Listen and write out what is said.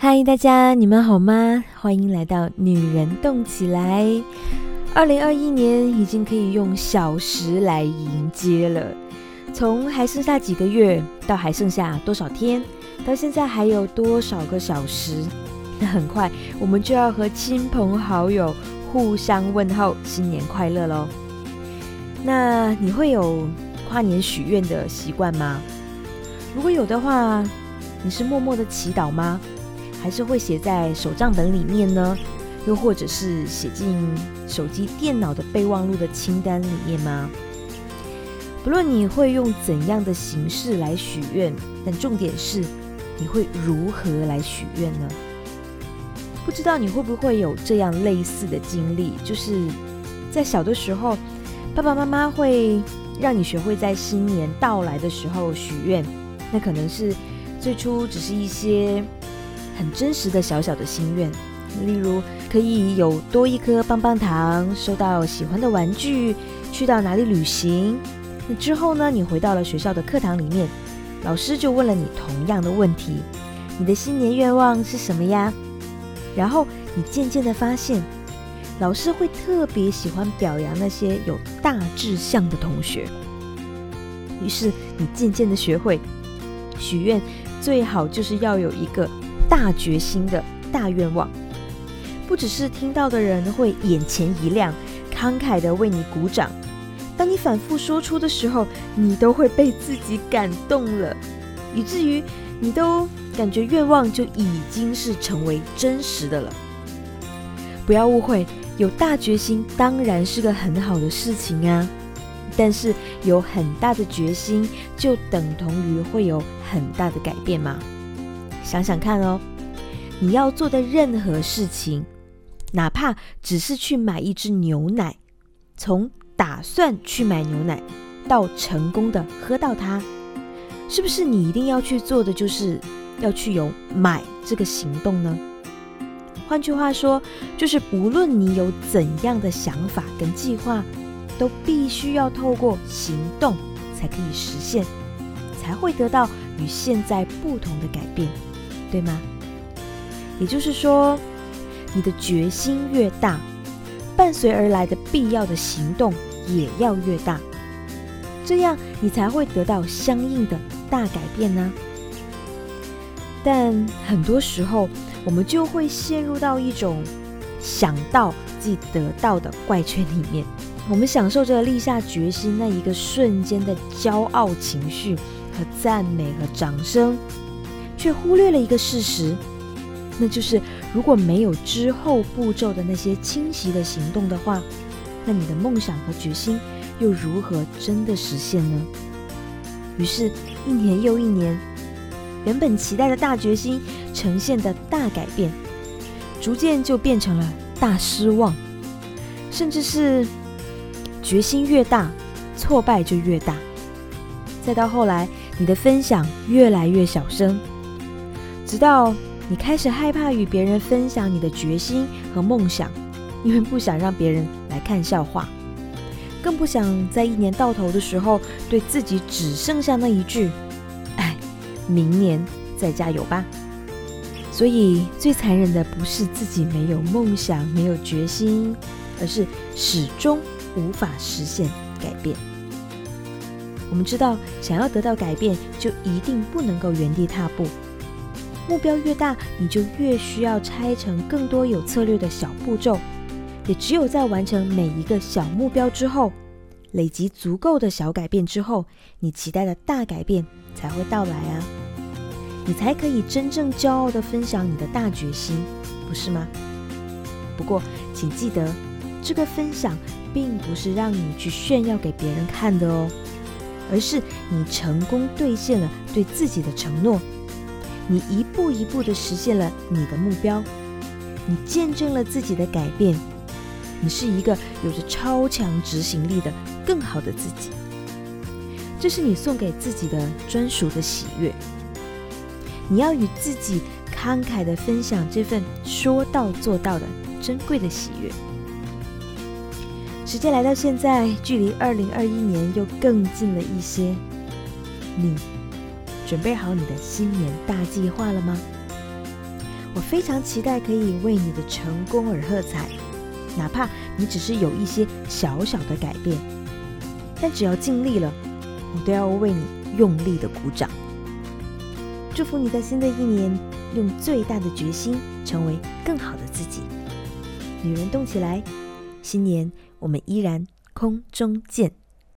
嗨，大家，你们好吗？欢迎来到女人动起来。二零二一年已经可以用小时来迎接了，从还剩下几个月，到还剩下多少天，到现在还有多少个小时，那很快我们就要和亲朋好友互相问候新年快乐喽。那你会有跨年许愿的习惯吗？如果有的话，你是默默的祈祷吗？还是会写在手账本里面呢？又或者是写进手机、电脑的备忘录的清单里面吗？不论你会用怎样的形式来许愿，但重点是你会如何来许愿呢？不知道你会不会有这样类似的经历，就是在小的时候，爸爸妈妈会让你学会在新年到来的时候许愿，那可能是最初只是一些。很真实的小小的心愿，例如可以有多一颗棒棒糖，收到喜欢的玩具，去到哪里旅行。那之后呢？你回到了学校的课堂里面，老师就问了你同样的问题：你的新年愿望是什么呀？然后你渐渐的发现，老师会特别喜欢表扬那些有大志向的同学。于是你渐渐的学会，许愿最好就是要有一个。大决心的大愿望，不只是听到的人会眼前一亮，慷慨的为你鼓掌。当你反复说出的时候，你都会被自己感动了，以至于你都感觉愿望就已经是成为真实的了。不要误会，有大决心当然是个很好的事情啊，但是有很大的决心，就等同于会有很大的改变吗？想想看哦，你要做的任何事情，哪怕只是去买一支牛奶，从打算去买牛奶到成功的喝到它，是不是你一定要去做的就是要去有买这个行动呢？换句话说，就是无论你有怎样的想法跟计划，都必须要透过行动才可以实现，才会得到与现在不同的改变。对吗？也就是说，你的决心越大，伴随而来的必要的行动也要越大，这样你才会得到相应的大改变呢。但很多时候，我们就会陷入到一种想到即得到的怪圈里面，我们享受着立下决心那一个瞬间的骄傲情绪和赞美和掌声。却忽略了一个事实，那就是如果没有之后步骤的那些清晰的行动的话，那你的梦想和决心又如何真的实现呢？于是，一年又一年，原本期待的大决心呈现的大改变，逐渐就变成了大失望，甚至是决心越大，挫败就越大。再到后来，你的分享越来越小声。直到你开始害怕与别人分享你的决心和梦想，因为不想让别人来看笑话，更不想在一年到头的时候对自己只剩下那一句：“哎，明年再加油吧。”所以最残忍的不是自己没有梦想、没有决心，而是始终无法实现改变。我们知道，想要得到改变，就一定不能够原地踏步。目标越大，你就越需要拆成更多有策略的小步骤。也只有在完成每一个小目标之后，累积足够的小改变之后，你期待的大改变才会到来啊！你才可以真正骄傲地分享你的大决心，不是吗？不过，请记得，这个分享并不是让你去炫耀给别人看的哦，而是你成功兑现了对自己的承诺。你一步一步的实现了你的目标，你见证了自己的改变，你是一个有着超强执行力的更好的自己。这是你送给自己的专属的喜悦。你要与自己慷慨的分享这份说到做到的珍贵的喜悦。时间来到现在，距离二零二一年又更近了一些，你。准备好你的新年大计划了吗？我非常期待可以为你的成功而喝彩，哪怕你只是有一些小小的改变，但只要尽力了，我都要为你用力的鼓掌。祝福你在新的一年用最大的决心成为更好的自己。女人动起来，新年我们依然空中见。